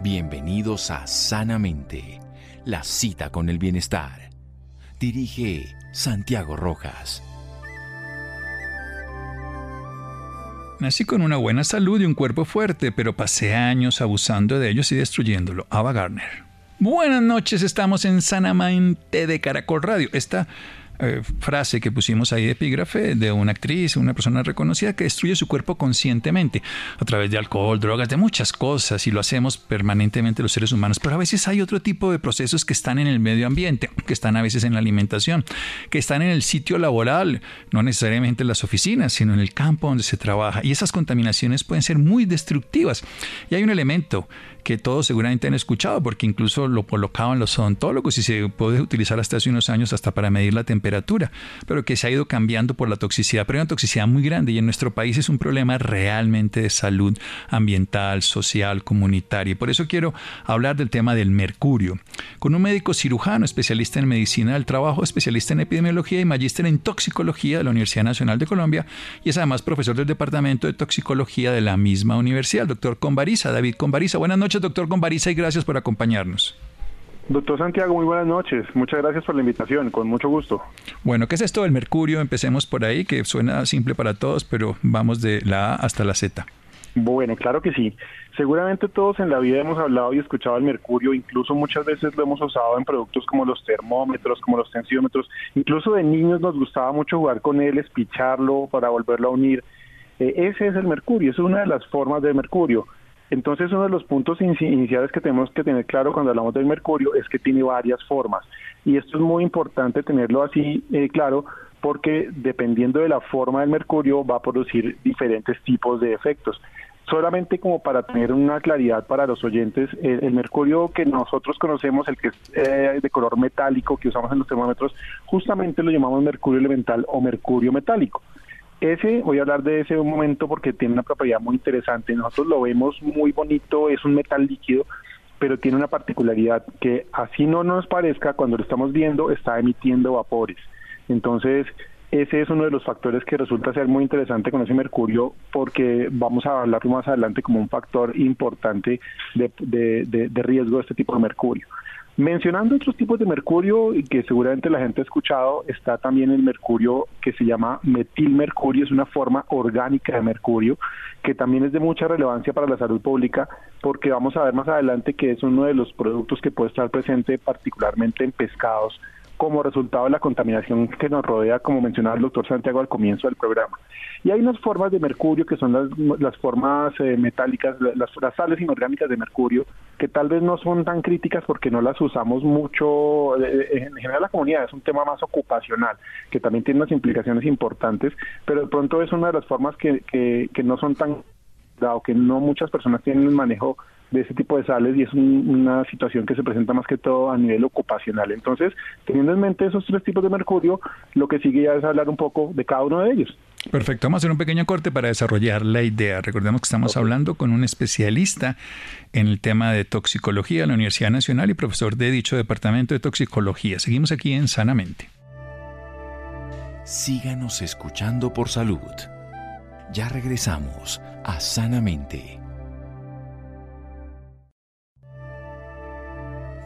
Bienvenidos a Sanamente, la cita con el bienestar. Dirige Santiago Rojas. Nací con una buena salud y un cuerpo fuerte, pero pasé años abusando de ellos y destruyéndolo. Ava Gardner. Buenas noches, estamos en Sanamente de Caracol Radio. Esta eh, frase que pusimos ahí de epígrafe de una actriz, una persona reconocida que destruye su cuerpo conscientemente a través de alcohol, drogas, de muchas cosas y lo hacemos permanentemente los seres humanos. Pero a veces hay otro tipo de procesos que están en el medio ambiente, que están a veces en la alimentación, que están en el sitio laboral, no necesariamente en las oficinas, sino en el campo donde se trabaja. Y esas contaminaciones pueden ser muy destructivas. Y hay un elemento que todos seguramente han escuchado, porque incluso lo colocaban los odontólogos y se puede utilizar hasta hace unos años hasta para medir la temperatura, pero que se ha ido cambiando por la toxicidad, pero hay una toxicidad muy grande y en nuestro país es un problema realmente de salud ambiental, social, comunitaria. Por eso quiero hablar del tema del mercurio, con un médico cirujano, especialista en medicina del trabajo, especialista en epidemiología y magíster en toxicología de la Universidad Nacional de Colombia y es además profesor del Departamento de Toxicología de la misma universidad, el doctor Convariza, David Convariza. Buenas noches doctor Gombariza, y gracias por acompañarnos. Doctor Santiago, muy buenas noches. Muchas gracias por la invitación, con mucho gusto. Bueno, ¿qué es esto del mercurio? Empecemos por ahí, que suena simple para todos, pero vamos de la A hasta la Z. Bueno, claro que sí. Seguramente todos en la vida hemos hablado y escuchado el mercurio, incluso muchas veces lo hemos usado en productos como los termómetros, como los tensiómetros, incluso de niños nos gustaba mucho jugar con él, espicharlo para volverlo a unir. Eh, ese es el mercurio, es una de las formas del mercurio. Entonces, uno de los puntos iniciales que tenemos que tener claro cuando hablamos del mercurio es que tiene varias formas. Y esto es muy importante tenerlo así eh, claro porque dependiendo de la forma del mercurio va a producir diferentes tipos de efectos. Solamente como para tener una claridad para los oyentes, el, mercurio que nosotros conocemos, el que es eh, de color metálico que usamos en los termómetros, justamente lo llamamos mercurio elemental o mercurio metálico. Ese, voy a hablar de ese un momento porque tiene una propiedad muy interesante. Nosotros lo vemos muy bonito, es un metal líquido, pero tiene una particularidad que así no nos parezca, cuando lo estamos viendo, está emitiendo vapores. Entonces, ese es uno de los factores que resulta ser muy interesante con ese mercurio porque vamos a hablarlo más adelante como un factor importante de, de riesgo de este tipo de mercurio. Mencionando otros tipos de mercurio y que seguramente la gente ha escuchado, está también el mercurio que se llama metilmercurio, es una forma orgánica de mercurio que también es de mucha relevancia para la salud pública porque vamos a ver más adelante que es uno de los productos que puede estar presente particularmente en pescados como resultado de la contaminación que nos rodea, como mencionaba el doctor Santiago al comienzo del programa. Y hay unas formas de mercurio que son las, las formas eh, metálicas, las, las, sales inorgánicas de mercurio, que tal vez no son tan críticas porque no las usamos mucho, eh, eh, en general la comunidad es un tema más ocupacional, que también tiene unas implicaciones importantes, pero de pronto es una de las formas que, que, que no son tan, dado que no muchas personas tienen el manejo de ese tipo de sales y es una situación que se presenta más que todo a nivel ocupacional. Entonces, teniendo en mente esos tres tipos de mercurio, lo que sigue ya es hablar un poco de cada uno de ellos. Perfecto, vamos a hacer un pequeño corte para desarrollar la idea. Recordemos que estamos hablando con un especialista en el tema de toxicología de la Universidad Nacional y profesor de dicho departamento de toxicología. Seguimos aquí en Sanamente. Síganos escuchando por salud. Ya regresamos a Sanamente.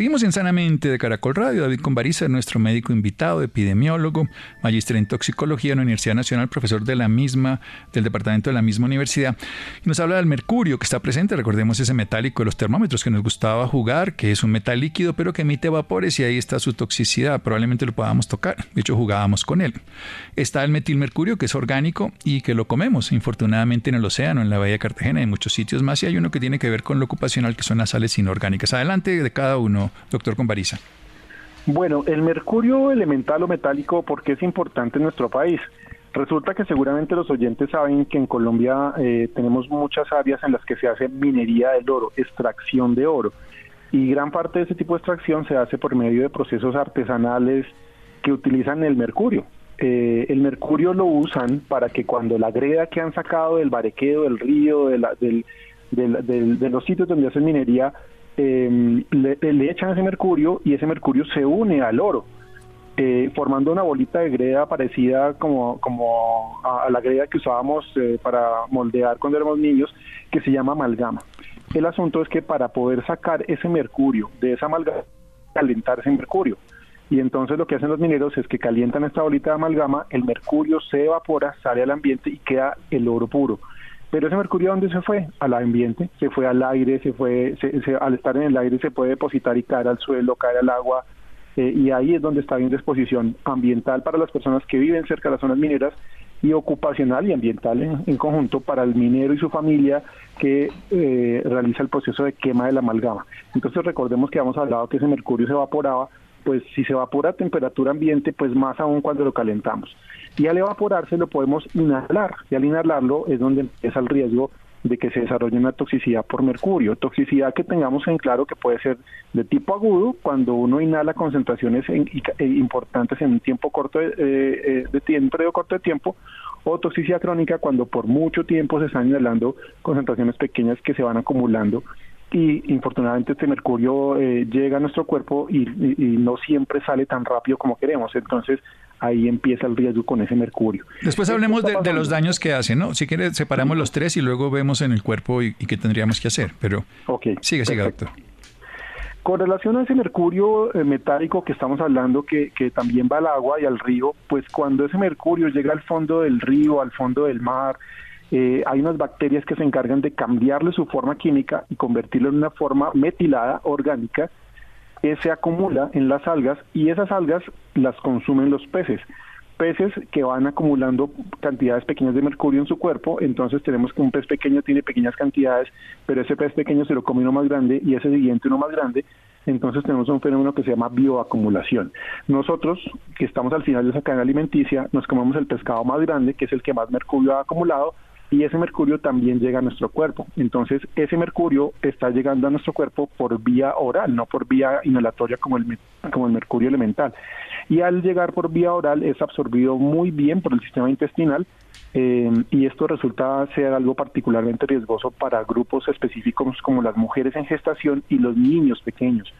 Seguimos en Sanamente de Caracol Radio. David Conbariza, nuestro médico invitado, epidemiólogo, magíster en toxicología en la Universidad Nacional, profesor de la misma, del departamento de la misma universidad. Y nos habla del mercurio que está presente. Recordemos ese metálico de los termómetros que nos gustaba jugar, que es un metal líquido, pero que emite vapores y ahí está su toxicidad. Probablemente lo podamos tocar. De hecho, jugábamos con él. Está el metilmercurio, que es orgánico y que lo comemos, infortunadamente, en el océano, en la Bahía de Cartagena en muchos sitios más. Y hay uno que tiene que ver con lo ocupacional, que son las sales inorgánicas. Adelante de cada uno doctor Convariza? Bueno, el mercurio elemental o metálico, ¿por qué es importante en nuestro país? Resulta que seguramente los oyentes saben que en Colombia eh, tenemos muchas áreas en las que se hace minería del oro, extracción de oro. Y gran parte de ese tipo de extracción se hace por medio de procesos artesanales que utilizan el mercurio. Eh, el mercurio lo usan para que cuando la greda que han sacado del barequeo, del río, de, de los sitios donde hacen minería, eh, le, echan ese mercurio y ese mercurio se une al oro, eh, formando una bolita de greda parecida como, como a, la greda que usábamos eh, para moldear cuando éramos niños, que se llama amalgama. El asunto es que para poder sacar ese mercurio de esa amalgama, calentar ese mercurio. Y entonces lo que hacen los mineros es que calientan esta bolita de amalgama, el mercurio se evapora, sale al ambiente y queda el oro puro. Pero ese mercurio, ¿dónde se fue? Al ambiente, se fue al aire, se fue, al estar en el aire se puede depositar y caer al suelo, caer al agua, eh, y ahí es donde está bien disposición ambiental para las personas que viven cerca de las zonas mineras y ocupacional y ambiental en, conjunto para el minero y su familia que eh, realiza el proceso de quema de la amalgama. Entonces recordemos que habíamos hablado que ese mercurio se evaporaba, pues si se evapora a temperatura ambiente, pues más aún cuando lo calentamos y al evaporarse lo podemos inhalar y al inhalarlo es donde empieza el riesgo de que se desarrolle una toxicidad por mercurio, toxicidad que tengamos en claro que puede ser de tipo agudo cuando uno inhala concentraciones e importantes en un tiempo corto de, eh, eh, de un periodo corto de tiempo o toxicidad crónica cuando por mucho tiempo se están inhalando concentraciones pequeñas que se van acumulando y infortunadamente este mercurio eh, llega a nuestro cuerpo y, no siempre sale tan rápido como queremos. Entonces ahí empieza el riesgo con ese mercurio. Después hablemos de, los daños que hace, ¿no? Si quiere, separamos los tres y luego vemos en el cuerpo y, qué tendríamos que hacer. Pero okay, sigue, sigue, doctor. Con relación a ese mercurio eh, metálico que estamos hablando, que, que también va al agua y al río, pues cuando ese mercurio llega al fondo del río, al fondo del mar, eh, hay unas bacterias que se encargan de cambiarle su forma química y convertirlo en una forma metilada orgánica que se acumula en las algas y esas algas las consumen los peces. Peces que van acumulando cantidades pequeñas de mercurio en su cuerpo, entonces tenemos que un pez pequeño tiene pequeñas cantidades, pero ese pez pequeño se lo come uno más grande y ese siguiente uno más grande, entonces tenemos un fenómeno que se llama bioacumulación. Nosotros, que estamos al final de esa cadena alimenticia, nos comemos el pescado más grande, que es el que más mercurio ha acumulado, y ese mercurio también llega a nuestro cuerpo. Entonces, ese mercurio está llegando a nuestro cuerpo por vía oral, no por vía inhalatoria como el, como el mercurio elemental. Y al llegar por vía oral es absorbido muy bien por el sistema intestinal eh, y esto resulta ser algo particularmente riesgoso para grupos específicos como las mujeres en gestación y los niños pequeños.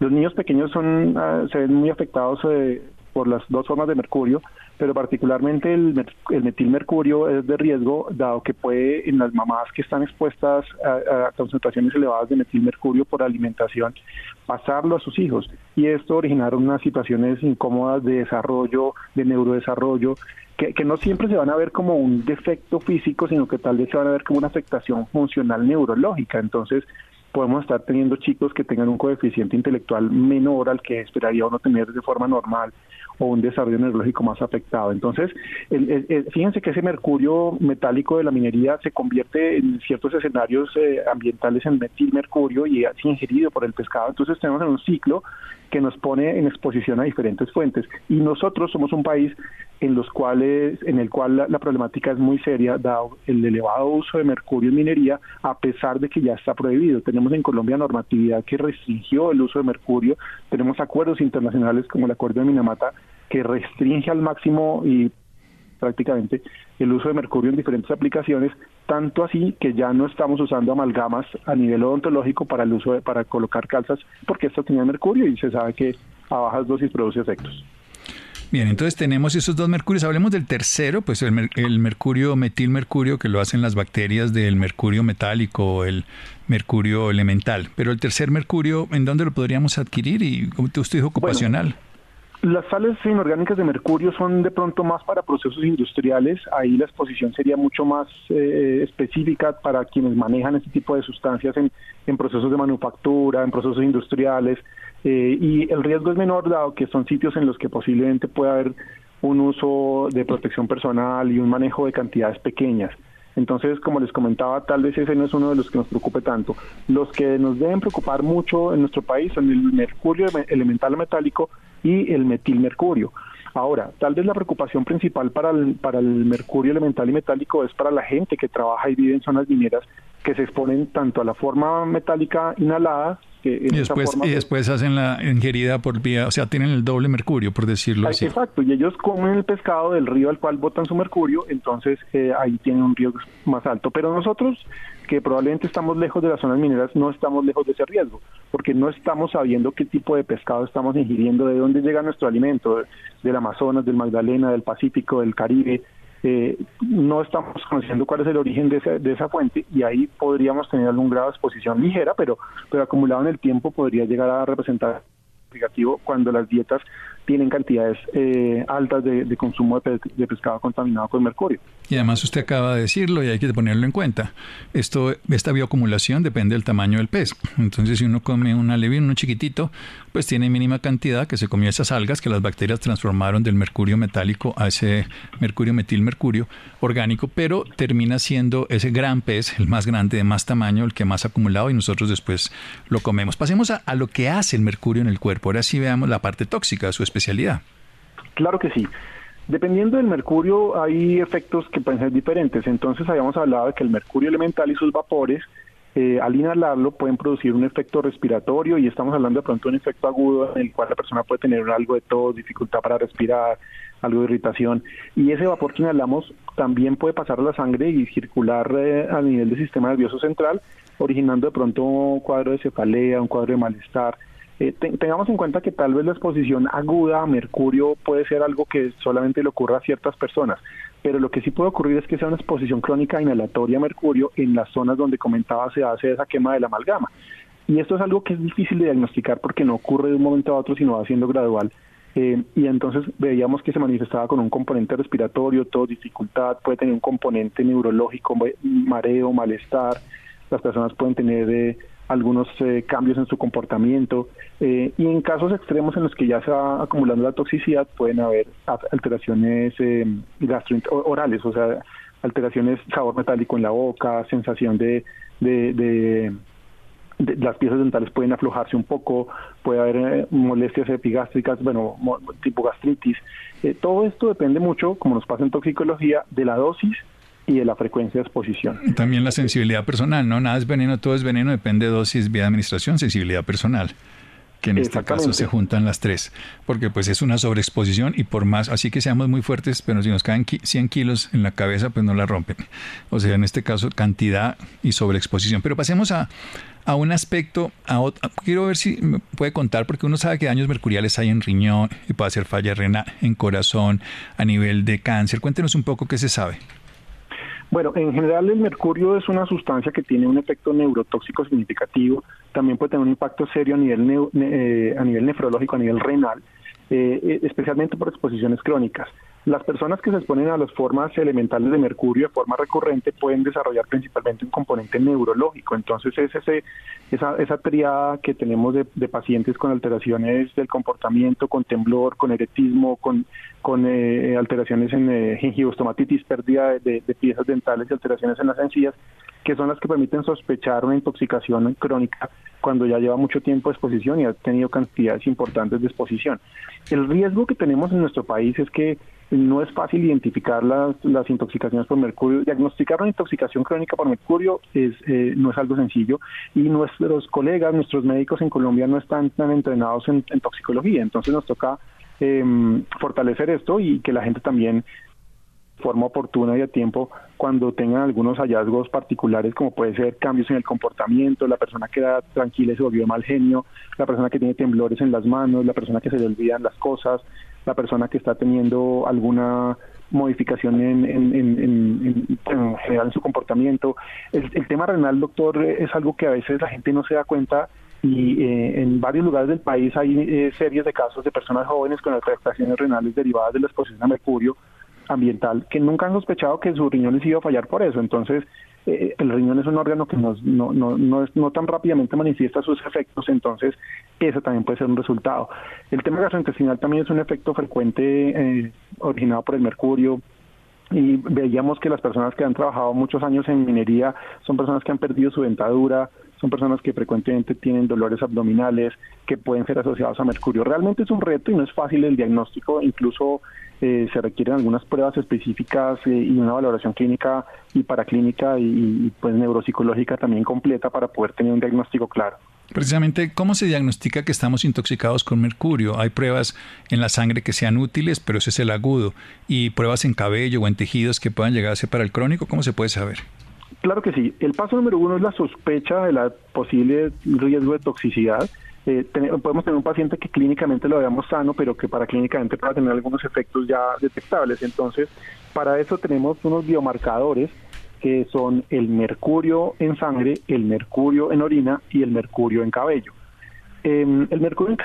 Los niños pequeños son, ah, se ven muy afectados eh, por las dos formas de mercurio, pero particularmente el, el metilmercurio es de riesgo, dado que puede en las mamás que están expuestas a, concentraciones elevadas de metilmercurio por alimentación, pasarlo a sus hijos. Y esto originar unas situaciones incómodas de desarrollo, de neurodesarrollo, que, no siempre se van a ver como un defecto físico, sino que tal vez se van a ver como una afectación funcional neurológica. Entonces, podemos estar teniendo chicos que tengan un coeficiente intelectual menor al que esperaría uno tener de forma normal o un desarrollo neurológico más afectado. Entonces, fíjense que ese mercurio metálico de la minería se convierte en ciertos escenarios eh, ambientales en metilmercurio y es ingerido por el pescado. Entonces, tenemos en un ciclo que nos pone en exposición a diferentes fuentes. Y nosotros somos un país en los cuales, en el cual la, problemática es muy seria, dado el elevado uso de mercurio en minería, a pesar de que ya está prohibido. En Colombia normatividad que restringió el uso de mercurio, tenemos acuerdos internacionales como el Acuerdo de Minamata que restringe al máximo y prácticamente el uso de mercurio en diferentes aplicaciones, tanto así que ya no estamos usando amalgamas a nivel odontológico para el uso de, para colocar calzas, porque esto tiene mercurio y se sabe que a bajas dosis produce efectos. Bien, entonces tenemos esos dos mercurios. Hablemos del tercero, pues el, el mercurio metilmercurio, que lo hacen las bacterias del mercurio metálico o el mercurio elemental. Pero el tercer mercurio, ¿en dónde lo podríamos adquirir? Y como usted dijo, ocupacional. Las sales inorgánicas de mercurio son de pronto más para procesos industriales, ahí la exposición sería mucho más eh, específica para quienes manejan este tipo de sustancias en, en procesos de manufactura, en procesos industriales, eh, y el riesgo es menor dado que son sitios en los que posiblemente pueda haber un uso de protección personal y un manejo de cantidades pequeñas. Entonces, como les comentaba, tal vez ese no es uno de los que nos preocupe tanto. Los que nos deben preocupar mucho en nuestro país son el mercurio elemental metálico y el metilmercurio. Ahora, tal vez la preocupación principal para el, para el mercurio elemental y metálico es para la gente que trabaja y vive en zonas mineras que se exponen tanto a la forma metálica inhalada y después, y después hacen la ingerida por vía, o sea, tienen el doble mercurio, por decirlo así. Exacto, y ellos comen el pescado del río al cual botan su mercurio, entonces eh, ahí tienen un riesgo más alto. Pero nosotros, que probablemente estamos lejos de las zonas mineras, no estamos lejos de ese riesgo, porque no estamos sabiendo qué tipo de pescado estamos ingiriendo, de dónde llega nuestro alimento, del Amazonas, del Magdalena, del Pacífico, del Caribe, eh, no estamos conociendo cuál es el origen de esa, de esa fuente y ahí podríamos tener algún grado de exposición ligera, pero, pero acumulado en el tiempo podría llegar a representar negativo cuando las dietas tienen cantidades eh, altas de, consumo de, pescado contaminado con mercurio. Y además usted acaba de decirlo y hay que ponerlo en cuenta. Esto, esta bioacumulación depende del tamaño del pez. Entonces, si uno come un alevín, uno chiquitito, pues tiene mínima cantidad que se comió esas algas que las bacterias transformaron del mercurio metálico a ese mercurio metilmercurio orgánico, pero termina siendo ese gran pez, el más grande, de más tamaño, el que más ha acumulado y nosotros después lo comemos. Pasemos a, a lo que hace el mercurio en el cuerpo. Ahora sí veamos la parte tóxica de su especie Claro que sí. Dependiendo del mercurio hay efectos que pueden ser diferentes. Entonces habíamos hablado de que el mercurio elemental y sus vapores eh, al inhalarlo pueden producir un efecto respiratorio y estamos hablando de pronto de un efecto agudo en el cual la persona puede tener algo de tos, dificultad para respirar, algo de irritación. Y ese vapor que inhalamos también puede pasar a la sangre y circular eh, a nivel del sistema nervioso central, originando de pronto un cuadro de cefalea, un cuadro de malestar. Eh, tengamos en cuenta que tal vez la exposición aguda a mercurio puede ser algo que solamente le ocurra a ciertas personas, pero lo que sí puede ocurrir es que sea una exposición crónica inhalatoria a mercurio en las zonas donde comentaba se hace esa quema de la amalgama. Y esto es algo que es difícil de diagnosticar porque no ocurre de un momento a otro, sino va siendo gradual. Eh, y entonces veíamos que se manifestaba con un componente respiratorio, todo dificultad, puede tener un componente neurológico, mareo, malestar, las personas pueden tener eh, algunos eh, cambios en su comportamiento eh, y en casos extremos en los que ya se va acumulando la toxicidad pueden haber alteraciones eh, orales, o sea, alteraciones sabor metálico en la boca, sensación de, de, las piezas dentales pueden aflojarse un poco, puede haber eh, molestias epigástricas, bueno, tipo gastritis. todo esto depende mucho, como nos pasa en toxicología, de la dosis y de la frecuencia de exposición. También la sensibilidad personal, ¿no? Nada es veneno, todo es veneno, depende de dosis, vía de administración, sensibilidad personal que en este caso se juntan las tres, porque pues es una sobreexposición y por más, así que seamos muy fuertes, pero si nos caen 100 kilos en la cabeza, pues no la rompen. O sea, en este caso, cantidad y sobreexposición. Pero pasemos a, a un aspecto, a quiero ver si me puede contar, porque uno sabe que daños mercuriales hay en riñón y puede hacer falla renal, en corazón, a nivel de cáncer. Cuéntenos un poco qué se sabe. Bueno, en general el mercurio es una sustancia que tiene un efecto neurotóxico significativo, también puede tener un impacto serio a nivel, eh, a nivel nefrológico, a nivel renal, eh, eh, especialmente por exposiciones crónicas. Las personas que se exponen a las formas elementales de mercurio de forma recurrente pueden desarrollar principalmente un componente neurológico. Entonces es ese, esa, esa triada que tenemos de, pacientes con alteraciones del comportamiento, con temblor, con eretismo, con, con eh, alteraciones en eh, gingivostomatitis, pérdida de, de piezas dentales y alteraciones en las encías, que son las que permiten sospechar una intoxicación crónica cuando ya lleva mucho tiempo de exposición y ha tenido cantidades importantes de exposición. El riesgo que tenemos en nuestro país es que no es fácil identificar las, las intoxicaciones por mercurio. Diagnosticar una intoxicación crónica por mercurio es, eh, no es algo sencillo y nuestros colegas, nuestros médicos en Colombia no están tan entrenados en, toxicología. Entonces nos toca em, fortalecer esto y que la gente también forma oportuna y a tiempo cuando tengan algunos hallazgos particulares como puede ser cambios en el comportamiento, la persona que era tranquila y se volvió mal genio, la persona que tiene temblores en las manos, la persona que se le olvidan las cosas, la persona que está teniendo alguna modificación en, en, general en su comportamiento. El, tema renal, doctor, es algo que a veces la gente no se da cuenta y eh, en varios lugares del país hay eh, series de casos de personas jóvenes con afectaciones renales derivadas de la exposición a mercurio ambiental que nunca han sospechado que sus riñones iba a fallar por eso. Entonces, eh, el riñón es un órgano que no, no, no, no tan rápidamente manifiesta sus efectos, entonces eso también puede ser un resultado. El tema gastrointestinal también es un efecto frecuente eh, originado por el mercurio, y veíamos que las personas que han trabajado muchos años en minería son personas que han perdido su dentadura, son personas que frecuentemente tienen dolores abdominales que pueden ser asociados a mercurio. Realmente es un reto y no es fácil el diagnóstico, incluso eh, se requieren algunas pruebas específicas eh, y una valoración clínica y paraclínica y, y pues neuropsicológica también completa para poder tener un diagnóstico claro. Precisamente, ¿cómo se diagnostica que estamos intoxicados con mercurio? Hay pruebas en la sangre que sean útiles, pero ese es el agudo, y pruebas en cabello o en tejidos que puedan llegar a ser para el crónico, ¿cómo se puede saber? Claro que sí. El paso número uno es la sospecha de la posible riesgo de toxicidad. Eh, podemos tener un paciente que clínicamente lo veamos sano, pero que para clínicamente pueda tener algunos efectos ya detectables. Entonces, para eso tenemos unos biomarcadores que son el mercurio en sangre, el mercurio en orina y el mercurio en cabello. Em, el mercurio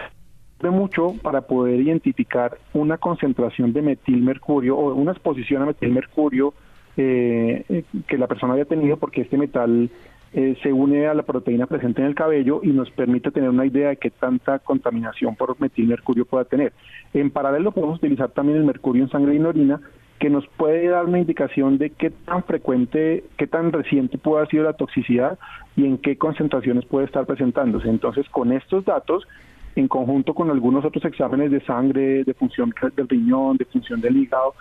sirve mucho para poder identificar una concentración de metilmercurio o una exposición a metilmercurio eh, que la persona haya tenido porque este metal eh, se une a la proteína presente en el cabello y nos permite tener una idea de qué tanta contaminación por metilmercurio pueda tener. En paralelo podemos utilizar también el mercurio en sangre y orina que nos puede dar una indicación de qué tan frecuente, qué tan reciente puede haber sido la toxicidad y en qué concentraciones puede estar presentándose. Entonces, con estos datos, en conjunto con algunos otros exámenes de sangre, de función del riñón, de función del hígado,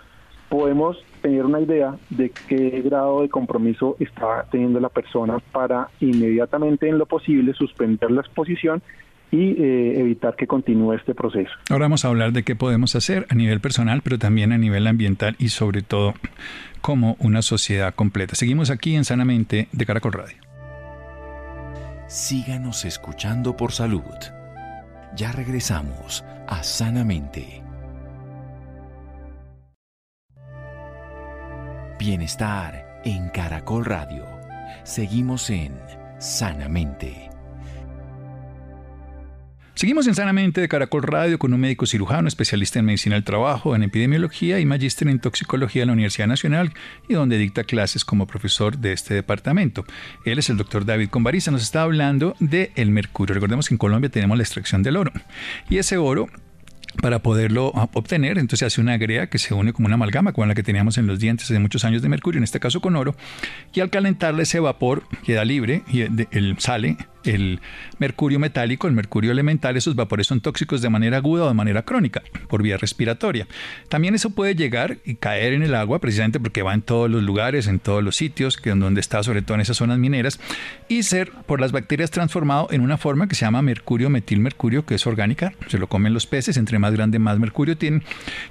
podemos tener una idea de qué grado de compromiso está teniendo la persona para inmediatamente en lo posible suspender la exposición y eh, evitar que continúe este proceso. Ahora vamos a hablar de qué podemos hacer a nivel personal, pero también a nivel ambiental y sobre todo como una sociedad completa. Seguimos aquí en Sanamente de Caracol Radio. Síganos escuchando por salud. Ya regresamos a Sanamente. Bienestar en Caracol Radio. Seguimos en Sanamente. Seguimos en Sanamente de Caracol Radio con un médico cirujano, especialista en medicina del trabajo, en epidemiología y magíster en toxicología de la Universidad Nacional y donde dicta clases como profesor de este departamento. Él es el doctor David Convariza, nos está hablando del el mercurio. Recordemos que en Colombia tenemos la extracción del oro y ese oro para poderlo obtener, entonces hace una grea que se une como una amalgama con la que teníamos en los dientes hace muchos años de mercurio, en este caso con oro, y al calentarle ese vapor queda libre y el, sale el mercurio metálico, el mercurio elemental, esos vapores son tóxicos de manera aguda o de manera crónica, por vía respiratoria. También eso puede llegar y caer en el agua, precisamente porque va en todos los lugares, en todos los sitios, que donde está, sobre todo en esas zonas mineras, y ser por las bacterias transformado en una forma que se llama mercurio metilmercurio, que es orgánica, se lo comen los peces, entre más grande más mercurio tienen,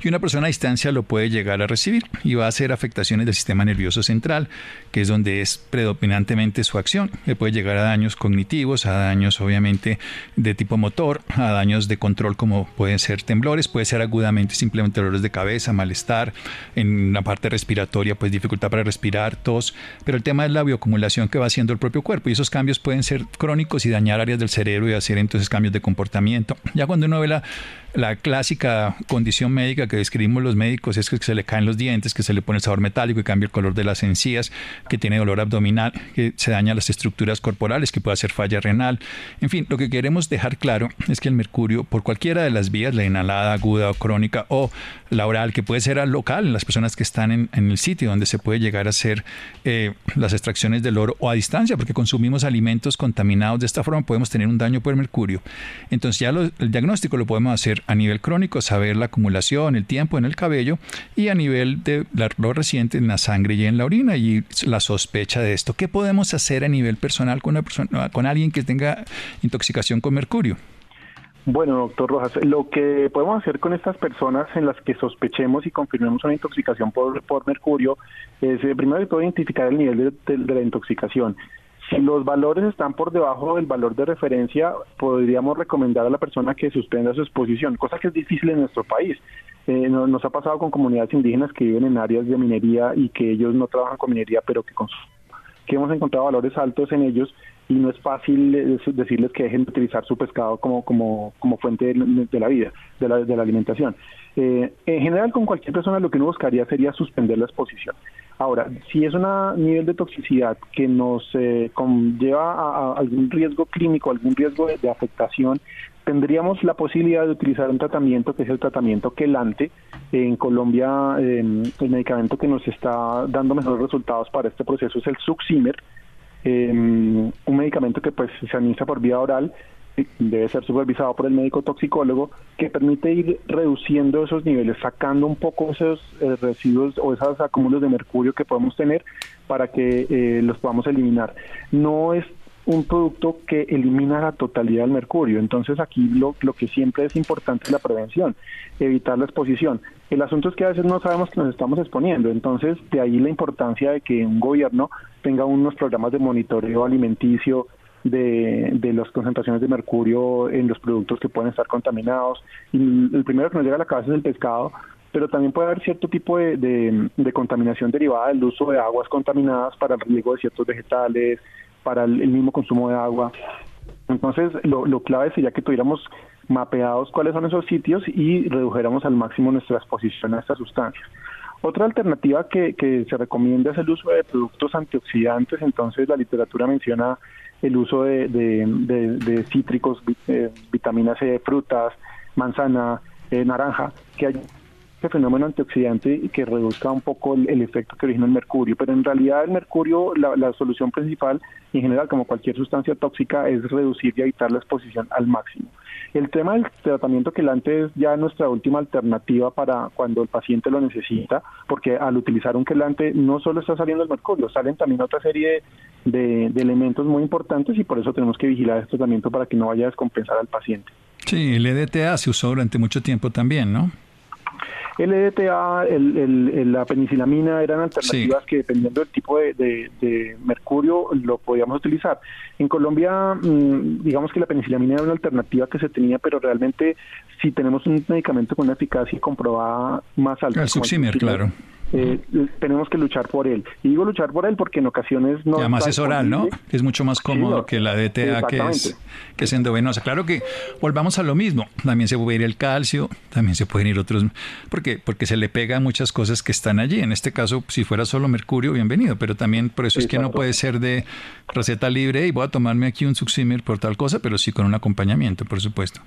y una persona a distancia lo puede llegar a recibir y va a hacer afectaciones del sistema nervioso central, que es donde es predominantemente su acción. Le puede llegar a daños cognitivos, a daños obviamente de tipo motor, a daños de control como pueden ser temblores, puede ser agudamente simplemente dolores de cabeza, malestar, en la parte respiratoria pues dificultad para respirar, tos, pero el tema es la bioacumulación que va haciendo el propio cuerpo y esos cambios pueden ser crónicos y dañar áreas del cerebro y hacer entonces cambios de comportamiento. Ya cuando uno ve la la clásica condición médica que describimos los médicos es que se le caen los dientes, que se le pone el sabor metálico y cambia el color de las encías, que tiene dolor abdominal, que se dañan las estructuras corporales, que puede hacer falla renal. En fin, lo que queremos dejar claro es que el mercurio, por cualquiera de las vías, la inhalada, aguda o crónica, o la oral, que puede ser al local, en las personas que están en, el sitio donde se puede llegar a hacer eh, las extracciones del oro, o a distancia, porque consumimos alimentos contaminados de esta forma, podemos tener un daño por mercurio. Entonces ya el diagnóstico lo podemos hacer a nivel crónico, saber la acumulación, el tiempo en el cabello y a nivel de lo reciente en la sangre y en la orina y la sospecha de esto. ¿Qué podemos hacer a nivel personal con, una persona, con alguien que tenga intoxicación con mercurio? Bueno, doctor Rojas, lo que podemos hacer con estas personas en las que sospechemos y confirmemos una intoxicación por, mercurio es, eh, primero de todo, identificar el nivel de, la intoxicación. Si los valores están por debajo del valor de referencia, podríamos recomendar a la persona que suspenda su exposición, cosa que es difícil en nuestro país. Eh, no- nos ha pasado con comunidades indígenas que viven en áreas de minería y que ellos no trabajan con minería, pero que, que hemos encontrado valores altos en ellos y no es fácil eh, decirles que dejen de utilizar su pescado como, como, como fuente de, la vida, de la, de la alimentación. Eh, en general, con cualquier persona lo que uno buscaría sería suspender la exposición. Ahora, si es un nivel de toxicidad que nos eh, conlleva a, algún riesgo clínico, algún riesgo de, afectación, tendríamos la posibilidad de utilizar un tratamiento que es el tratamiento quelante. En Colombia, eh, el medicamento que nos está dando mejores resultados para este proceso es el Suximer, medicamento que pues se administra por vía oral eh, debe ser supervisado por el médico toxicólogo que permite ir reduciendo esos niveles, sacando un poco esos eh, residuos o esos acúmulos de mercurio que podemos tener para que eh, los podamos eliminar. No es un producto que elimina la totalidad del mercurio. Entonces aquí lo, lo que siempre es importante es la prevención, evitar la exposición. El asunto es que a veces no sabemos que nos estamos exponiendo, entonces de ahí la importancia de que un gobierno tenga unos programas de monitoreo alimenticio de, de las concentraciones de mercurio en los productos que pueden estar contaminados. Y el primero que nos llega a la cabeza es el pescado, pero también puede haber cierto tipo de, de, contaminación derivada del uso de aguas contaminadas para el riego de ciertos vegetales, para el, el mismo consumo de agua. Entonces, lo, lo, clave sería que tuviéramos mapeados cuáles son esos sitios y redujéramos al máximo nuestra exposición a estas sustancias. Otra alternativa que, que se recomienda es el uso de productos antioxidantes, entonces la literatura menciona el uso de, de, de, de cítricos, eh, vitamina C, frutas, manzana, eh, naranja, que hay este fenómeno antioxidante y que reduzca un poco el, el, efecto que origina el mercurio. Pero en realidad el mercurio, la, la, solución principal, en general, como cualquier sustancia tóxica, es reducir y evitar la exposición al máximo. El tema del tratamiento quelante es ya nuestra última alternativa para cuando el paciente lo necesita, porque al utilizar un quelante no solo está saliendo el mercurio, salen también otra serie de, de, de elementos muy importantes y por eso tenemos que vigilar este tratamiento para que no vaya a descompensar al paciente. Sí, el EDTA se usó durante mucho tiempo también, ¿no? El EDTA, el, el, la penicilamina eran alternativas sí. que dependiendo del tipo de, de, de, mercurio lo podíamos utilizar. En Colombia, mmm, digamos que la penicilamina era una alternativa que se tenía, pero realmente si tenemos un medicamento con una eficacia comprobada más alta. El Suximer, claro. Eh, tenemos que luchar por él. Y digo luchar por él porque en ocasiones no... Y además es oral, ¿no? Es mucho más cómodo sí, que la DTA que es, que es endovenosa. Claro que volvamos a lo mismo. También se puede ir el calcio, también se pueden ir otros... ¿Por qué? Porque se le pega muchas cosas que están allí. En este caso, si fuera solo mercurio, bienvenido. Pero también por eso es que no puede ser de receta libre y voy a tomarme aquí un Suximer por tal cosa, pero sí con un acompañamiento, por supuesto.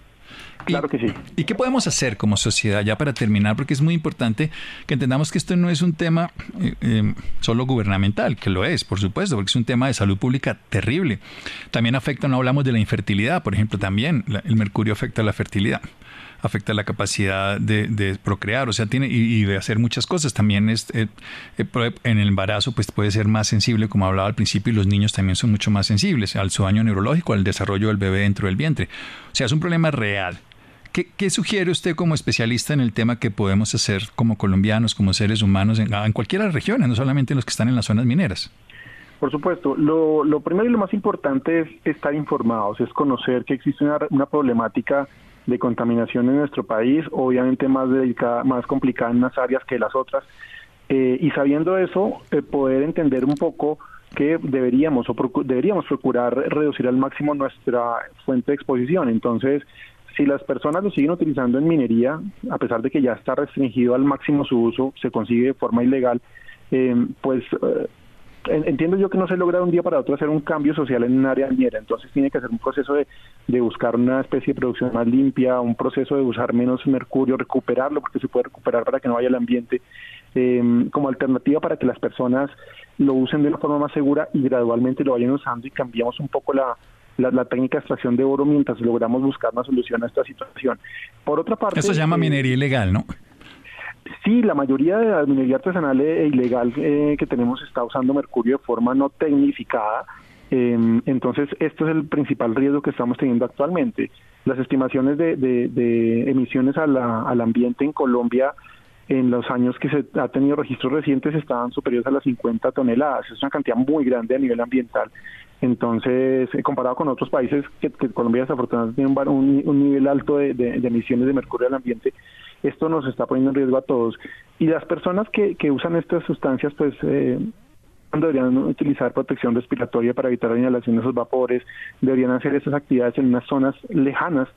Claro que sí. ¿Y qué podemos hacer como sociedad ya para terminar? Porque es muy importante que entendamos que esto no es un tema eh, eh, solo gubernamental, que lo es, por supuesto, porque es un tema de salud pública terrible. También afecta, no hablamos de la infertilidad, por ejemplo, también la, el mercurio afecta la fertilidad afecta la capacidad de, procrear, o sea, tiene y, de hacer muchas cosas. También es, eh, en el embarazo pues puede ser más sensible, como hablaba al principio, y los niños también son mucho más sensibles al daño neurológico, al desarrollo del bebé dentro del vientre. O sea, es un problema real. ¿Qué, ¿Qué, sugiere usted como especialista en el tema que podemos hacer como colombianos, como seres humanos, en, en las regiones, no solamente en los que están en las zonas mineras? Por supuesto, lo, lo primero y lo más importante es estar informados, es conocer que existe una problemática de contaminación en nuestro país, obviamente más delicada, más complicada en unas áreas que las otras, eh, y sabiendo eso, eh, poder entender un poco que deberíamos o procu deberíamos procurar reducir al máximo nuestra fuente de exposición. Entonces, si las personas lo siguen utilizando en minería, a pesar de que ya está restringido al máximo su uso, se consigue de forma ilegal, eh, pues entiendo yo que no se logra de un día para otro hacer un cambio social en un área minera, entonces tiene que hacer un proceso de, de, buscar una especie de producción más limpia, un proceso de usar menos mercurio, recuperarlo porque se puede recuperar para que no vaya al ambiente, eh, como alternativa para que las personas lo usen de una forma más segura y gradualmente lo vayan usando y cambiamos un poco la, la, la, técnica de extracción de oro mientras logramos buscar una solución a esta situación. Por otra parte... Eso se llama eh, minería ilegal, ¿no? Sí, la mayoría de la minería artesanal e ilegal eh, que tenemos está usando mercurio de forma no tecnificada. Em, entonces, esto es el principal riesgo que estamos teniendo actualmente. Las estimaciones de, de, emisiones al ambiente en Colombia en los años que se ha tenido registros recientes estaban superiores a las 50 toneladas. Es una cantidad muy grande a nivel ambiental. Entonces, eh, comparado con otros países, que, Colombia desafortunadamente tiene un, nivel alto de, emisiones de mercurio al ambiente, esto nos está poniendo en riesgo a todos. Y las personas que, que usan estas sustancias, pues eh, deberían utilizar protección respiratoria para evitar la inhalación de esos vapores, deberían hacer esas actividades en unas zonas lejanas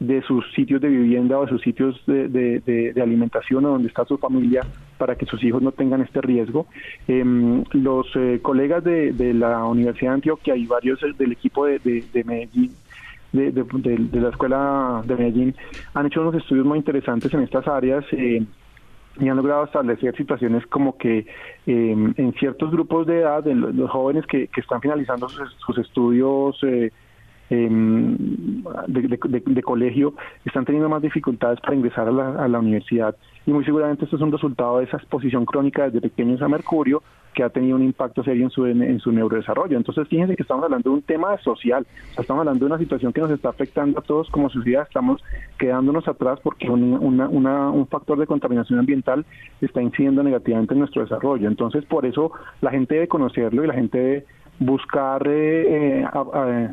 de sus sitios de vivienda o de sus sitios de, de, alimentación o donde está su familia para que sus hijos no tengan este riesgo. Em, los eh, colegas de, la Universidad de Antioquia y varios del equipo de, Medellín de, la Escuela de Medellín han hecho unos estudios muy interesantes en estas áreas eh, y han logrado establecer situaciones como que em, en ciertos grupos de edad, de los jóvenes que, están finalizando sus, estudios eh, em, de, colegio, están teniendo más dificultades para ingresar a la, a la universidad. Y muy seguramente esto es un resultado de esa exposición crónica desde pequeños a mercurio que ha tenido un impacto serio en su, en, su neurodesarro. Entonces, fíjense que estamos hablando de un tema social, estamos hablando de una situación que nos está afectando a todos como sociedad, estamos quedándonos atrás porque un factor de contaminación ambiental está incidiendo negativamente en nuestro desarrollo. Entonces, por eso la gente debe conocerlo y la gente debe buscar eh, eh,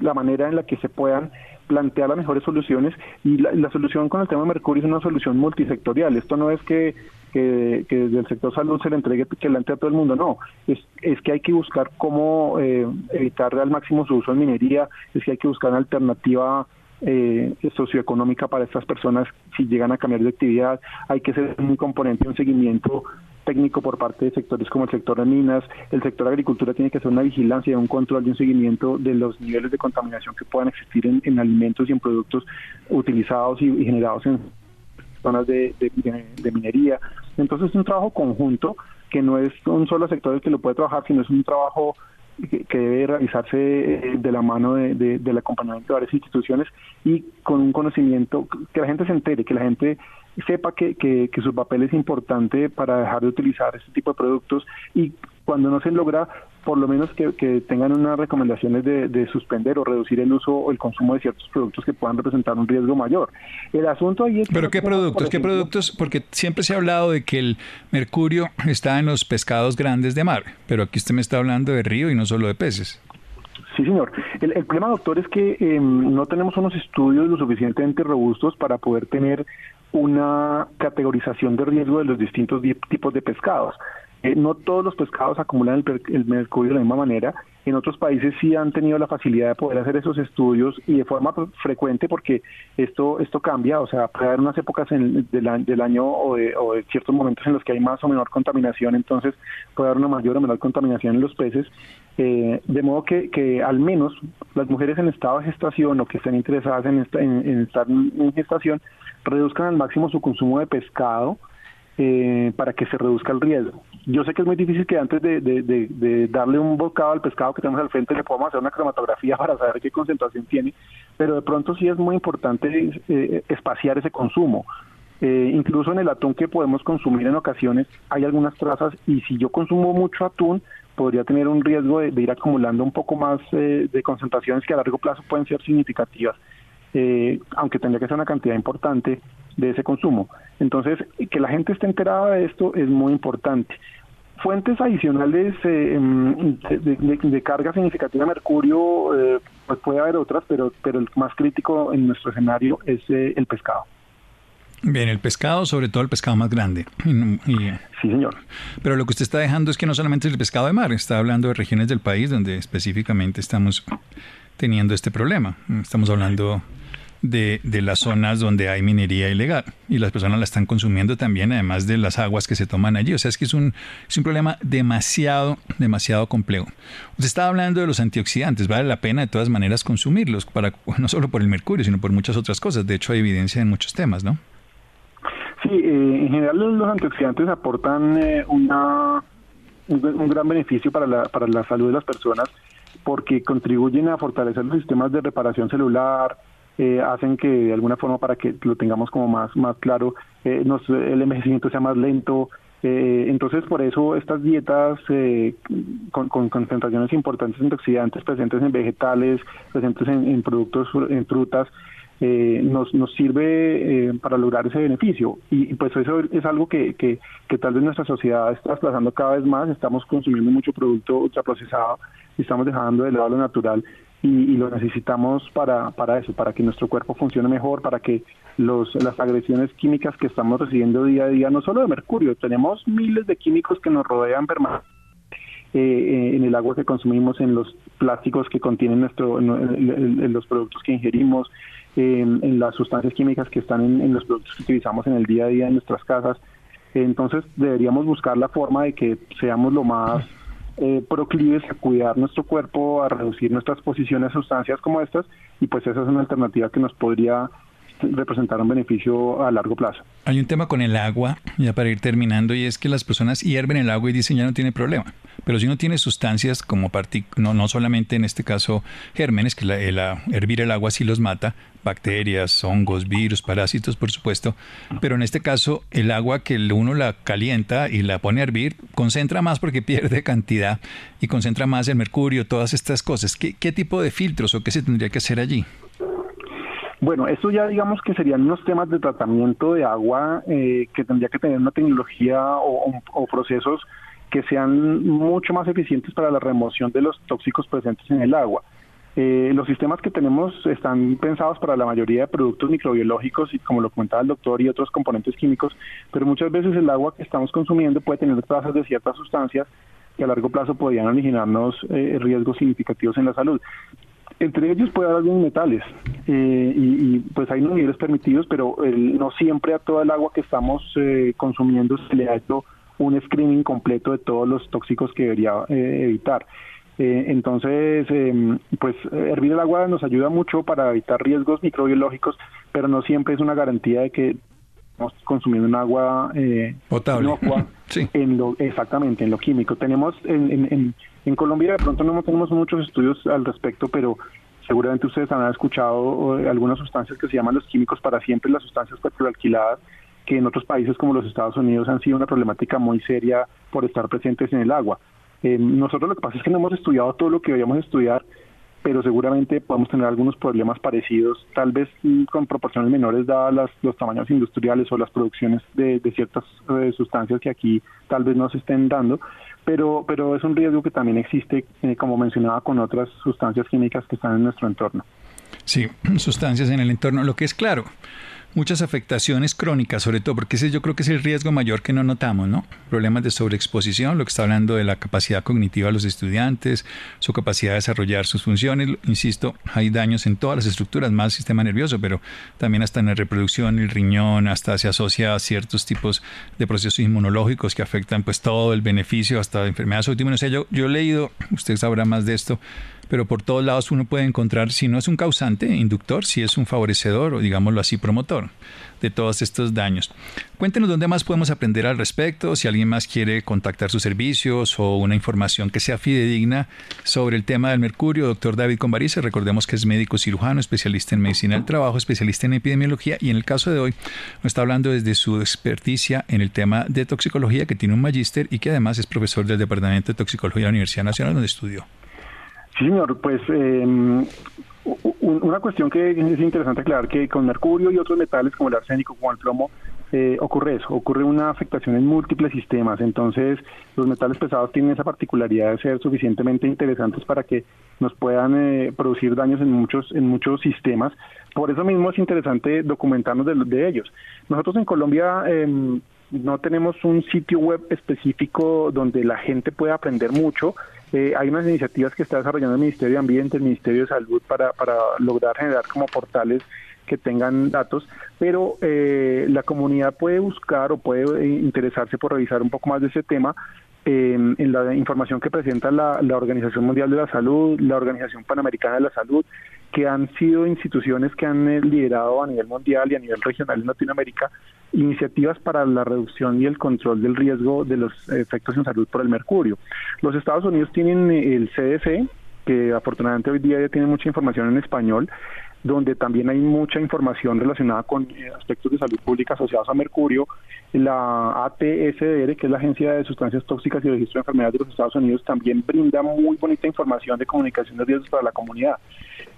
la manera en la que se puedan plantear las mejores soluciones y la, solución con el tema de mercurio es una solución multisectorial. Esto no es que, que, desde el sector salud se le entregue que a todo el mundo, no. Es, es que hay que buscar cómo eh, evitar al máximo su uso en minería, es que hay que buscar una alternativa eh, socioeconómica para estas personas si llegan a cambiar de actividad. Hay que ser un componente, un seguimiento técnico por parte de sectores como el sector de minas, el sector de agricultura tiene que hacer una vigilancia, un control y un seguimiento de los niveles de contaminación que puedan existir en, alimentos y en productos utilizados y, generados en zonas de, minería. Entonces es un trabajo conjunto que no es un solo sector el que lo puede trabajar, sino es un trabajo que, debe realizarse eh, de la mano de, del acompañamiento de varias instituciones y con un conocimiento, que la gente se entere, que la gente sepa que, que, su papel es importante para dejar de utilizar este tipo de productos y cuando no se logra, por lo menos que, tengan unas recomendaciones de, suspender o reducir el uso o el consumo de ciertos productos que puedan representar un riesgo mayor. El asunto ahí es... ¿Pero qué productos? ¿Qué productos? Porque siempre se ha hablado de que el mercurio está en los pescados grandes de mar, pero aquí usted me está hablando de río y no solo de peces. Sí, señor. El, problema, doctor, es que em, no tenemos unos estudios lo suficientemente robustos para poder tener una categorización de riesgo de los distintos tipos de pescados. Eh, no todos los pescados acumulan el, mercurio de la misma manera. En otros países sí han tenido la facilidad de poder hacer esos estudios y de forma frecuente porque esto esto cambia. O sea, puede haber unas épocas en, del, del, año o de, o de, ciertos momentos en los que hay más o menor contaminación, entonces puede haber una mayor o menor contaminación en los peces. Eh, de modo que, que al menos las mujeres en estado de gestación o que estén interesadas en, en estar en gestación reduzcan al máximo su consumo de pescado eh, para que se reduzca el riesgo. Yo sé que es muy difícil que antes de, darle un bocado al pescado que tenemos al frente le podamos hacer una cromatografía para saber qué concentración tiene, pero de pronto sí es muy importante eh, espaciar ese consumo. Eh, incluso en el atún que podemos consumir en ocasiones hay algunas trazas y si yo consumo mucho atún podría tener un riesgo de, ir acumulando un poco más de concentraciones que a largo plazo pueden ser significativas eh, aunque tendría que ser una cantidad importante de ese consumo. Entonces, que la gente esté enterada de esto es muy importante. Fuentes adicionales eh, em, de, carga significativa de mercurio, eh, pues puede haber otras, pero, pero el más crítico en nuestro escenario es eh, el pescado. Bien, el pescado, sobre todo el pescado más grande. sí, señor. Pero lo que usted está dejando es que no solamente es el pescado de mar, está hablando de regiones del país donde específicamente estamos teniendo este problema. Estamos hablando de, de, las zonas donde hay minería ilegal y las personas la están consumiendo también, además de las aguas que se toman allí. O sea, es que es un, es un problema demasiado, demasiado complejo. Usted estaba hablando de los antioxidantes, vale la pena de todas maneras consumirlos, para, no solo por el mercurio, sino por muchas otras cosas. De hecho, hay evidencia en muchos temas, ¿no? Sí, eh, en general los antioxidantes aportan eh, una, un, gran beneficio para la, para la salud de las personas porque contribuyen a fortalecer los sistemas de reparación celular, eh, hacen que de alguna forma para que lo tengamos como más, más claro, eh, el envejecimiento sea más lento, Eh, entonces, por eso estas dietas eh, con, concentraciones importantes de antioxidantes presentes en vegetales, presentes en, productos, en frutas, eh, nos, nos sirve para lograr ese beneficio. Y, pues eso es algo que, que, que, tal vez nuestra sociedad está desplazando cada vez más, estamos consumiendo mucho producto ultraprocesado y estamos dejando de lado lo natural y, lo necesitamos para, para eso, para que nuestro cuerpo funcione mejor, para que los, las agresiones químicas que estamos recibiendo día a día, no solo de mercurio, tenemos miles de químicos que nos rodean permanentemente. Eh, en el agua que consumimos, en los plásticos que contienen nuestro, en, los productos que ingerimos, en las sustancias químicas que están en, los productos que utilizamos en el día a día en nuestras casas. Entonces deberíamos buscar la forma de que seamos lo más eh, proclives a cuidar nuestro cuerpo, a reducir nuestras exposición a sustancias como estas, y pues esa es una alternativa que nos podría representar un beneficio a largo plazo. Hay un tema con el agua, ya para ir terminando, y es que las personas hierven el agua y dicen ya no tiene problema. Pero si uno tiene sustancias como no, no solamente en este caso gérmenes, que el, hervir el agua sí los mata, bacterias, hongos, virus, parásitos, por supuesto, pero en este caso el agua que uno la calienta y la pone a hervir concentra más porque pierde cantidad y concentra más el mercurio, todas estas cosas. ¿Qué, qué tipo de filtros o qué se tendría que hacer allí? Bueno, esto ya digamos que serían unos temas de tratamiento de agua eh, que tendría que tener una tecnología o, procesos que sean mucho más eficientes para la remoción de los tóxicos presentes en el agua. Eh, los sistemas que tenemos están pensados para la mayoría de productos microbiológicos y como lo comentaba el doctor y otros componentes químicos, pero muchas veces el agua que estamos consumiendo puede tener trazas de ciertas sustancias que a largo plazo podrían originarnos eh, riesgos significativos en la salud. Entre ellos puede haber algunos metales eh, y, pues hay unos niveles permitidos, pero no siempre a toda el agua que estamos eh, consumiendo se le ha hecho un screening completo de todos los tóxicos que debería eh, evitar. entonces, em, pues hervir el agua nos ayuda mucho para evitar riesgos microbiológicos, pero no siempre es una garantía de que estamos consumiendo un agua potable. en lo, exactamente, en lo químico. Tenemos en en Colombia de pronto no tenemos muchos estudios al respecto, pero seguramente ustedes han escuchado eh, algunas sustancias que se llaman los químicos para siempre, las sustancias petroalquiladas, que en otros países como los Estados Unidos han sido una problemática muy seria por estar presentes en el agua. Eh, nosotros lo que pasa es que no hemos estudiado todo lo que deberíamos estudiar, pero seguramente podemos tener algunos problemas parecidos, tal vez mm, con proporciones menores dadas los tamaños industriales o las producciones de, ciertas eh, sustancias que aquí tal vez no se estén dando, pero, pero es un riesgo que también existe, eh, como mencionaba, con otras sustancias químicas que están en nuestro entorno. Sí, sustancias en el entorno. Lo que es claro, muchas afectaciones crónicas, sobre todo, porque ese yo creo que es el riesgo mayor que no notamos, ¿no? Problemas de sobreexposición, lo que está hablando de la capacidad cognitiva de los estudiantes, su capacidad de desarrollar sus funciones. Insisto, hay daños en todas las estructuras, más el sistema nervioso, pero también hasta en la reproducción, el riñón, hasta se asocia a ciertos tipos de procesos inmunológicos que afectan pues todo el beneficio, hasta enfermedades sea, yo, yo he leído, usted sabrá más de esto, pero por todos lados uno puede encontrar, si no es un causante, inductor, si es un favorecedor o digámoslo así, promotor de todos estos daños. Cuéntenos dónde más podemos aprender al respecto, si alguien más quiere contactar sus servicios o una información que sea fidedigna sobre el tema del mercurio. Doctor David Convarice, recordemos que es médico cirujano, especialista en medicina del trabajo, especialista en epidemiología y en el caso de hoy nos está hablando desde su experticia en el tema de toxicología, que tiene un magíster y que además es profesor del Departamento de Toxicología de la Universidad Nacional donde estudió. Sí, señor, pues em, una cuestión que es interesante aclarar que con mercurio y otros metales como el arsénico, como el plomo, eh, ocurre eso, ocurre una afectación en múltiples sistemas. Entonces, los metales pesados tienen esa particularidad de ser suficientemente interesantes para que nos puedan eh, producir daños en muchos, en muchos sistemas. Por eso mismo es interesante documentarnos de, de ellos. Nosotros en Colombia em, no tenemos un sitio web específico donde la gente pueda aprender mucho. Eh, hay unas iniciativas que está desarrollando el Ministerio de Ambiente, el Ministerio de Salud para, para lograr generar como portales que tengan datos, pero eh, la comunidad puede buscar o puede interesarse por revisar un poco más de ese tema en la información que presenta la, la, Organización Mundial de la Salud, la Organización Panamericana de la Salud, que han sido instituciones que han eh, liderado a nivel mundial y a nivel regional en Latinoamérica iniciativas para la reducción y el control del riesgo de los efectos en salud por el mercurio. Los Estados Unidos tienen eh, el CDC, que afortunadamente hoy día ya tiene mucha información en español, donde también hay mucha información relacionada con eh, aspectos de salud pública asociados a mercurio. La ATSDR, que es la Agencia de Sustancias Tóxicas y Registro de Enfermedades de los Estados Unidos, también brinda muy bonita información de comunicación de riesgos para la comunidad.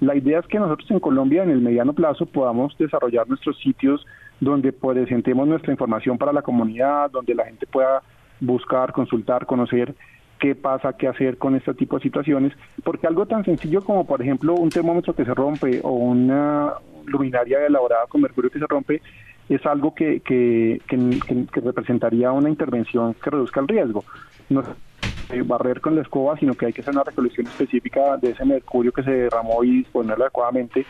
La idea es que nosotros en Colombia, en el mediano plazo, podamos desarrollar nuestros sitios donde presentemos nuestra información para la comunidad, donde la gente pueda buscar, consultar, conocer qué pasa, qué hacer con este tipo de situaciones, porque algo tan sencillo como, por ejemplo, un termómetro que se rompe o una luminaria elaborada con mercurio que se rompe, es algo que, que, que, representaría una intervención que reduzca el riesgo. No barrer con la escoba, sino que hay que hacer una recolección específica de ese mercurio que se derramó y disponerlo adecuadamente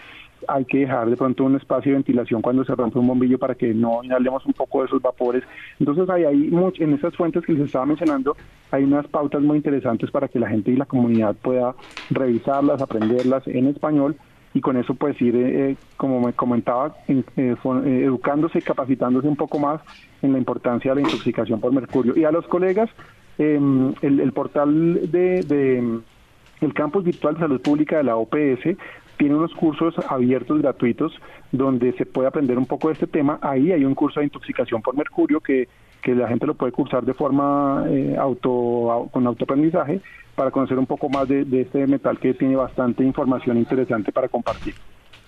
hay que dejar de pronto un espacio de ventilación cuando se rompe un bombillo para que no inhalemos un poco de esos vapores. Entonces hay, hay en esas fuentes que les estaba mencionando hay unas pautas muy interesantes para que la gente y la comunidad pueda revisarlas, aprenderlas en español y con eso pues ir, eh, eh, como me comentaba, eh, educándose y capacitándose un poco más en la importancia de la intoxicación por mercurio. Y a los colegas, em, el, portal de, de el campus virtual de salud pública de la OPS tiene unos cursos abiertos gratuitos donde se puede aprender un poco de este tema. Ahí hay un curso de intoxicación por mercurio que, que la gente lo puede cursar de forma eh, auto con autoaprendizaje para conocer un poco más de, de este metal que tiene bastante información interesante para compartir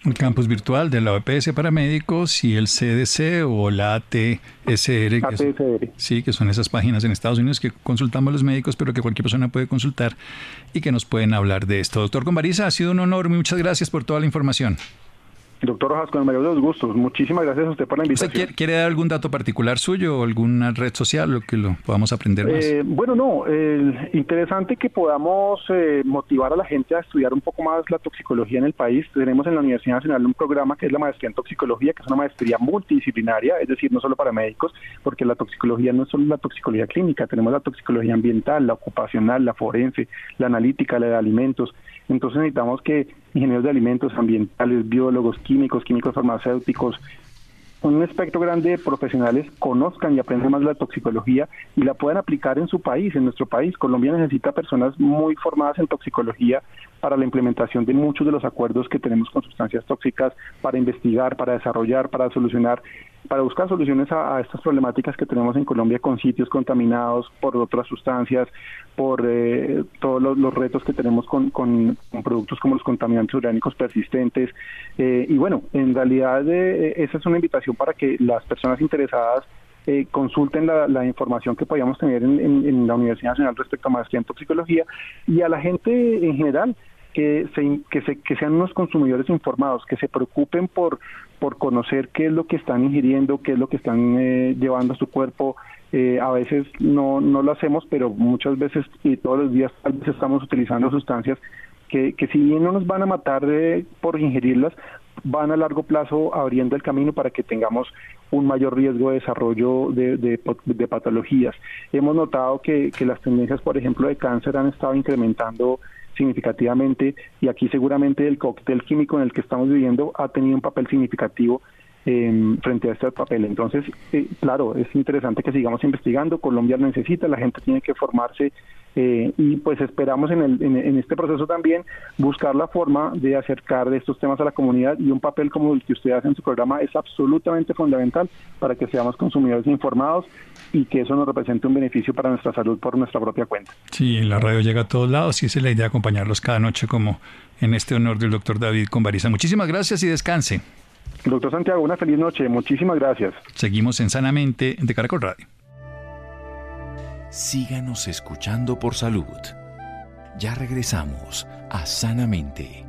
el campus virtual de la OPS para médicos y el CDC o la ATSR, que sí, que son esas páginas en Estados Unidos que consultamos los médicos, pero que cualquier persona puede consultar y que nos pueden hablar de esto. Doctor Convariza, ha sido un honor, muchas gracias por toda la información. Doctor Rojas, con el mayor de los gustos. Muchísimas gracias a usted por la invitación. quiere, dar algún dato particular suyo o alguna red social lo que lo podamos aprender más? Eh, bueno, no. interesante que podamos eh, motivar a la gente a estudiar un poco más la toxicología en el país. Tenemos en la Universidad Nacional un programa que es la maestría en toxicología, que es una maestría multidisciplinaria, es decir, no solo para médicos, porque la toxicología no es solo la toxicología clínica, tenemos la toxicología ambiental, la ocupacional, la forense, la analítica, la de alimentos. Entonces necesitamos que ingenieros de alimentos, ambientales, biólogos, químicos, químicos farmacéuticos, un espectro grande de profesionales conozcan y aprendan más la toxicología y la puedan aplicar en su país, en nuestro país. Colombia necesita personas muy formadas en toxicología para la implementación de muchos de los acuerdos que tenemos con sustancias tóxicas, para investigar, para desarrollar, para solucionar para buscar soluciones a, estas problemáticas que tenemos en Colombia con sitios contaminados por otras sustancias, por eh, todos los, retos que tenemos con, con, productos como los contaminantes orgánicos persistentes. Eh, y bueno, en realidad eh, esa es una invitación para que las personas interesadas consulten la, información que podíamos tener en, en, la Universidad Nacional respecto a maestría en toxicología y a la gente en general que, se, que, se, que sean unos consumidores informados, que se preocupen por, por conocer qué es lo que están ingiriendo, qué es lo que están eh, llevando a su cuerpo. Eh, a veces no, no lo hacemos, pero muchas veces y todos los días tal vez estamos utilizando sustancias que, que si bien no nos van a matar de, por ingerirlas, van a largo plazo abriendo el camino para que tengamos un mayor riesgo de desarrollo de, de, de patologías. Hemos notado que, que las tendencias, por ejemplo, de cáncer han estado incrementando significativamente y aquí seguramente el cóctel químico en el que estamos viviendo ha tenido un papel significativo eh, frente a este papel. Entonces, eh, claro, es interesante que sigamos investigando, Colombia lo necesita, la gente tiene que formarse eh, y pues esperamos en, el, en, este proceso también buscar la forma de acercar estos temas a la comunidad y un papel como el que usted hace en su programa es absolutamente fundamental para que seamos consumidores informados y que eso nos represente un beneficio para nuestra salud por nuestra propia cuenta. Sí, la radio llega a todos lados y esa es la idea, acompañarlos cada noche como en este honor del doctor David Convariza. Muchísimas gracias y descanse. Doctor Santiago, una feliz noche. Muchísimas gracias. Seguimos en Sanamente de Caracol Radio. Síganos escuchando por salud. Ya regresamos a Sanamente.